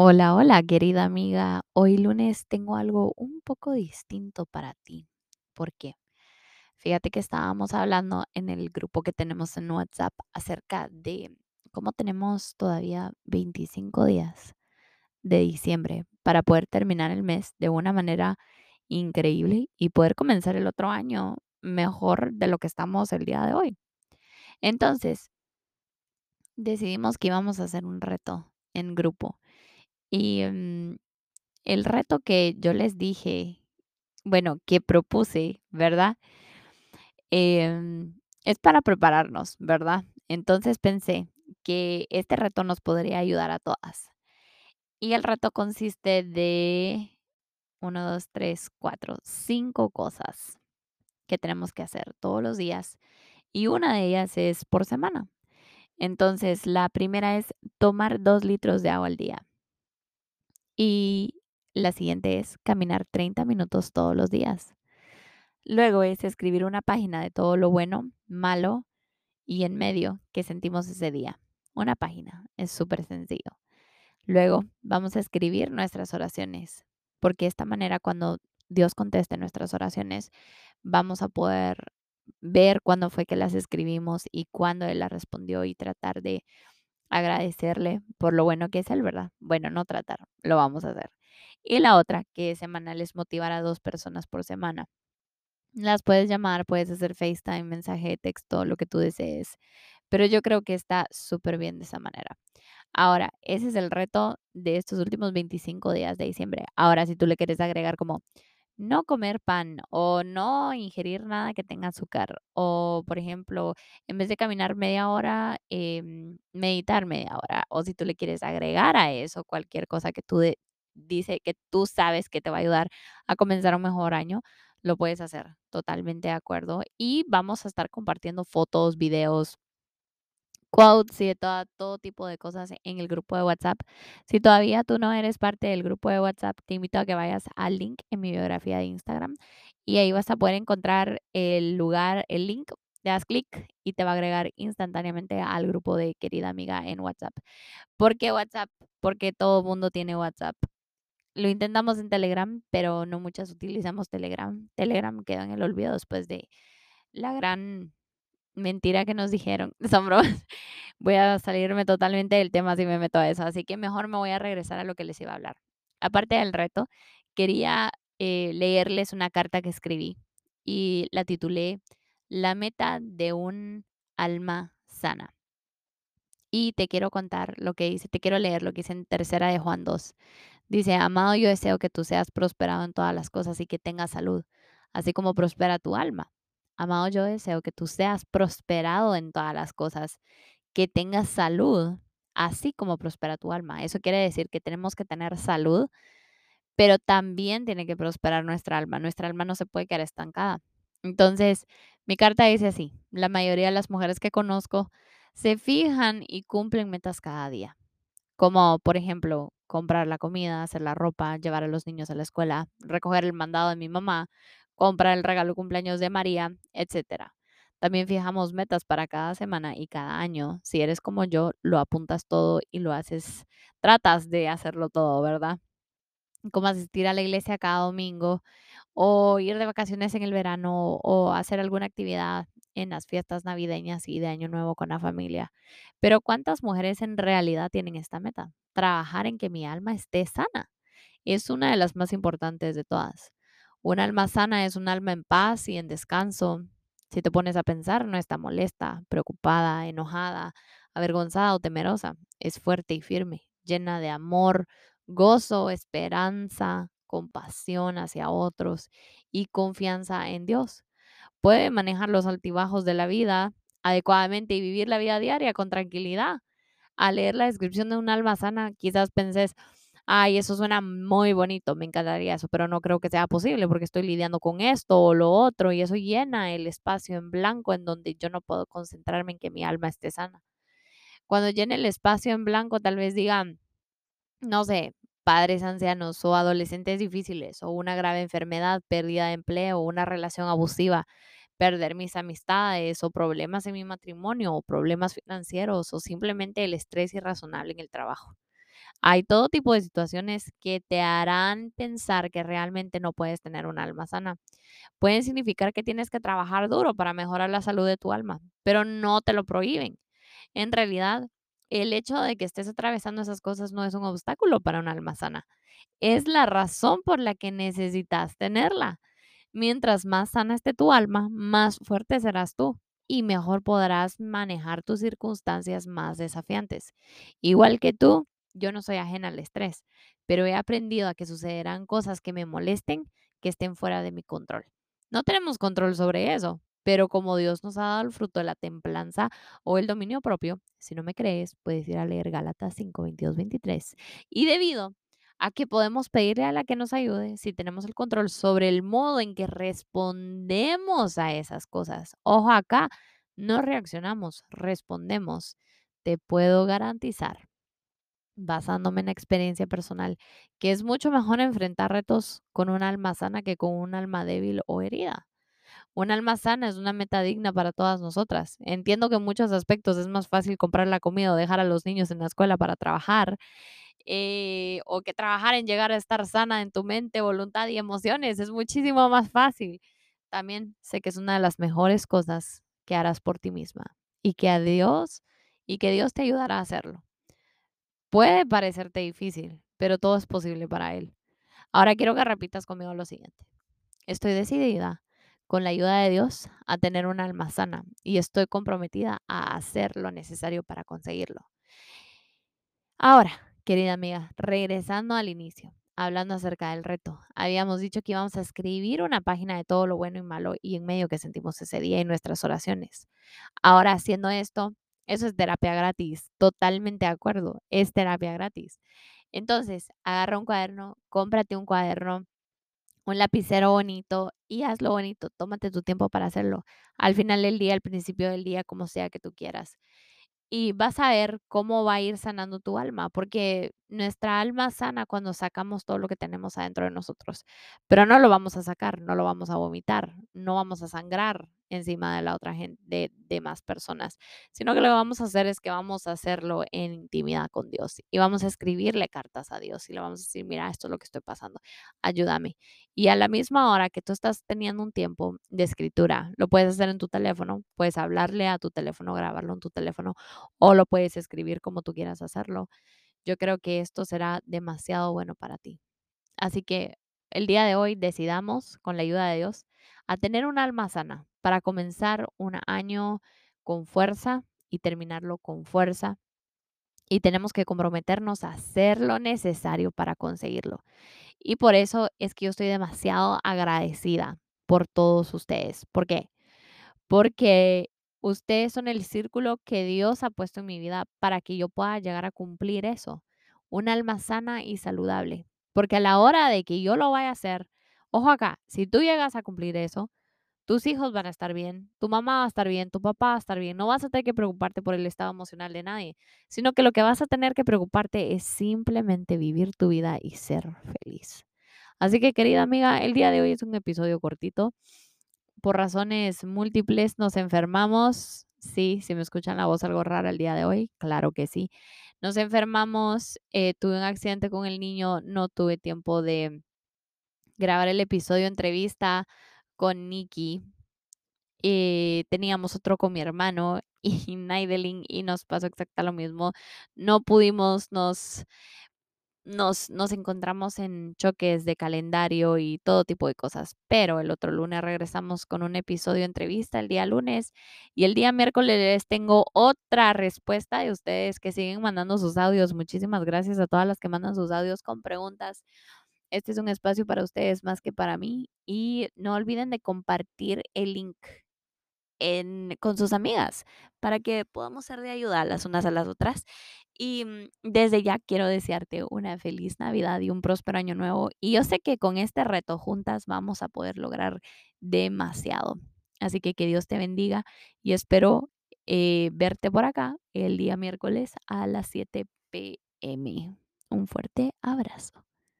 Hola, hola, querida amiga. Hoy lunes tengo algo un poco distinto para ti. ¿Por qué? Fíjate que estábamos hablando en el grupo que tenemos en WhatsApp acerca de cómo tenemos todavía 25 días de diciembre para poder terminar el mes de una manera increíble y poder comenzar el otro año mejor de lo que estamos el día de hoy. Entonces, decidimos que íbamos a hacer un reto en grupo y mm, el reto que yo les dije, bueno, que propuse, ¿verdad? Em, es para prepararnos, ¿verdad? Entonces pensé que este reto nos podría ayudar a todas. Y el reto consiste de uno, dos, tres, cuatro, cinco cosas que tenemos que hacer todos los días. Y una de ellas es por semana. Entonces, la primera es tomar dos litros de agua al día. Y la siguiente es caminar 30 minutos todos los días. Luego es escribir una página de todo lo bueno, malo y en medio que sentimos ese día. Una página, es súper sencillo. Luego vamos a escribir nuestras oraciones, porque de esta manera cuando Dios conteste nuestras oraciones, vamos a poder ver cuándo fue que las escribimos y cuándo Él las respondió y tratar de agradecerle por lo bueno que es Él, ¿verdad? Bueno, no tratar, lo vamos a hacer. Y la otra, que es semanal, es motivar a dos personas por semana. Las puedes llamar, puedes hacer FaceTime, mensaje de texto, lo que tú desees. Pero yo creo que está súper bien de esa manera. Ahora, ese es el reto de estos últimos 25 días de diciembre. Ahora, si tú le quieres agregar como no comer pan o no ingerir nada que tenga azúcar o, por ejemplo, en vez de caminar media hora, em, meditar media hora. O si tú le quieres agregar a eso cualquier cosa que tú de- dice que tú sabes que te va a ayudar a comenzar un mejor año, lo puedes hacer. Totalmente de acuerdo. Y vamos a estar compartiendo fotos, videos quotes y de toda- todo tipo de cosas en el grupo de WhatsApp. Si todavía tú no eres parte del grupo de WhatsApp, te invito a que vayas al link en mi biografía de Instagram y ahí vas a poder encontrar el lugar, el link. Le das clic y te va a agregar instantáneamente al grupo de querida amiga en WhatsApp. ¿Por qué WhatsApp? Porque todo mundo tiene WhatsApp. Lo intentamos en Telegram, pero no muchas utilizamos Telegram. Telegram quedó en el olvido después de la gran mentira que nos dijeron. Son bromas. Voy a salirme totalmente del tema si me meto a eso, así que mejor me voy a regresar a lo que les iba a hablar. Aparte del reto, quería eh, leerles una carta que escribí y la titulé La meta de un alma sana. Y te quiero contar lo que dice, te quiero leer lo que dice en tercera de Juan 2. Dice, amado, yo deseo que tú seas prosperado en todas las cosas y que tengas salud, así como prospera tu alma. Amado, yo deseo que tú seas prosperado en todas las cosas, que tengas salud, así como prospera tu alma. Eso quiere decir que tenemos que tener salud, pero también tiene que prosperar nuestra alma. Nuestra alma no se puede quedar estancada. Entonces, mi carta dice así, la mayoría de las mujeres que conozco se fijan y cumplen metas cada día como por ejemplo comprar la comida, hacer la ropa, llevar a los niños a la escuela, recoger el mandado de mi mamá, comprar el regalo cumpleaños de María, etcétera. También fijamos metas para cada semana y cada año. Si eres como yo, lo apuntas todo y lo haces, tratas de hacerlo todo, ¿verdad? Como asistir a la iglesia cada domingo o ir de vacaciones en el verano o hacer alguna actividad en las fiestas navideñas y de Año Nuevo con la familia. Pero ¿cuántas mujeres en realidad tienen esta meta? Trabajar en que mi alma esté sana. Es una de las más importantes de todas. Un alma sana es un alma en paz y en descanso. Si te pones a pensar, no está molesta, preocupada, enojada, avergonzada o temerosa. Es fuerte y firme, llena de amor, gozo, esperanza, compasión hacia otros y confianza en Dios. Puede manejar los altibajos de la vida adecuadamente y vivir la vida diaria con tranquilidad. Al leer la descripción de un alma sana, quizás penses, ay, eso suena muy bonito, me encantaría eso, pero no creo que sea posible porque estoy lidiando con esto o lo otro y eso llena el espacio en blanco en donde yo no puedo concentrarme en que mi alma esté sana. Cuando llene el espacio en blanco, tal vez digan, no sé, padres ancianos o adolescentes difíciles o una grave enfermedad, pérdida de empleo una relación abusiva, perder mis amistades o problemas en mi matrimonio o problemas financieros o simplemente el estrés irrazonable en el trabajo. Hay todo tipo de situaciones que te harán pensar que realmente no puedes tener un alma sana. Pueden significar que tienes que trabajar duro para mejorar la salud de tu alma, pero no te lo prohíben. En realidad, el hecho de que estés atravesando esas cosas no es un obstáculo para un alma sana. Es la razón por la que necesitas tenerla. Mientras más sana esté tu alma, más fuerte serás tú y mejor podrás manejar tus circunstancias más desafiantes. Igual que tú, yo no soy ajena al estrés, pero he aprendido a que sucederán cosas que me molesten, que estén fuera de mi control. No tenemos control sobre eso, pero como Dios nos ha dado el fruto de la templanza o el dominio propio, si no me crees, puedes ir a leer Gálatas 5, 22, 23. Y debido a que podemos pedirle a la que nos ayude si tenemos el control sobre el modo en que respondemos a esas cosas. Ojo acá, no reaccionamos, respondemos. Te puedo garantizar, basándome en experiencia personal, que es mucho mejor enfrentar retos con un alma sana que con un alma débil o herida. Un alma sana es una meta digna para todas nosotras. Entiendo que en muchos aspectos es más fácil comprar la comida o dejar a los niños en la escuela para trabajar eh, o que trabajar en llegar a estar sana en tu mente, voluntad y emociones. Es muchísimo más fácil. También sé que es una de las mejores cosas que harás por ti misma y que a Dios y que Dios te ayudará a hacerlo. Puede parecerte difícil, pero todo es posible para Él. Ahora quiero que repitas conmigo lo siguiente. Estoy decidida, con la ayuda de Dios, a tener un alma sana y estoy comprometida a hacer lo necesario para conseguirlo. Ahora, querida amiga, regresando al inicio, hablando acerca del reto, habíamos dicho que íbamos a escribir una página de todo lo bueno y malo y en medio que sentimos ese día en nuestras oraciones. Ahora, haciendo esto, eso es terapia gratis, totalmente de acuerdo, es terapia gratis. Entonces, agarra un cuaderno, cómprate un cuaderno, un lapicero bonito y hazlo bonito, tómate tu tiempo para hacerlo. Al final del día, al principio del día, como sea que tú quieras y vas a ver cómo va a ir sanando tu alma, porque nuestra alma sana cuando sacamos todo lo que tenemos adentro de nosotros, pero no lo vamos a sacar, no lo vamos a vomitar, no vamos a sangrar encima de la otra gente, de, de más personas, sino que lo que vamos a hacer es que vamos a hacerlo en intimidad con Dios y vamos a escribirle cartas a Dios y le vamos a decir, mira, esto es lo que estoy pasando, ayúdame. Y a la misma hora que tú estás teniendo un tiempo de escritura, lo puedes hacer en tu teléfono, puedes hablarle a tu teléfono, grabarlo en tu teléfono o lo puedes escribir como tú quieras hacerlo. Yo creo que esto será demasiado bueno para ti. Así que el día de hoy decidamos, con la ayuda de Dios, a tener un alma sana para comenzar un año con fuerza y terminarlo con fuerza. Y tenemos que comprometernos a hacer lo necesario para conseguirlo. Y por eso es que yo estoy demasiado agradecida por todos ustedes. ¿Por qué? Porque ustedes son el círculo que Dios ha puesto en mi vida para que yo pueda llegar a cumplir eso. Un alma sana y saludable. Porque a la hora de que yo lo vaya a hacer, ojo acá, si tú llegas a cumplir eso, tus hijos van a estar bien, tu mamá va a estar bien, tu papá va a estar bien. No vas a tener que preocuparte por el estado emocional de nadie, sino que lo que vas a tener que preocuparte es simplemente vivir tu vida y ser feliz. Así que, querida amiga, el día de hoy es un episodio cortito. Por razones múltiples nos enfermamos. Sí, si me escuchan la voz algo rara el día de hoy, claro que sí. Nos enfermamos, eh, tuve un accidente con el niño, no tuve tiempo de grabar el episodio entrevista con Nikki. Eh, teníamos otro con mi hermano y Naidelin y nos pasó exactamente lo mismo. No pudimos, nos, nos, nos encontramos en choques de calendario y todo tipo de cosas, pero el otro lunes regresamos con un episodio entrevista el día lunes y el día miércoles les tengo otra respuesta de ustedes que siguen mandando sus audios. Muchísimas gracias a todas las que mandan sus audios con preguntas. Este es un espacio para ustedes más que para mí. Y no olviden de compartir el link en, con sus amigas para que podamos ser de ayuda las unas a las otras. Y mm, desde ya quiero desearte una feliz Navidad y un próspero año nuevo. Y yo sé que con este reto juntas vamos a poder lograr demasiado. Así que que Dios te bendiga y espero eh, verte por acá el día miércoles a las 7 pm. Un fuerte abrazo.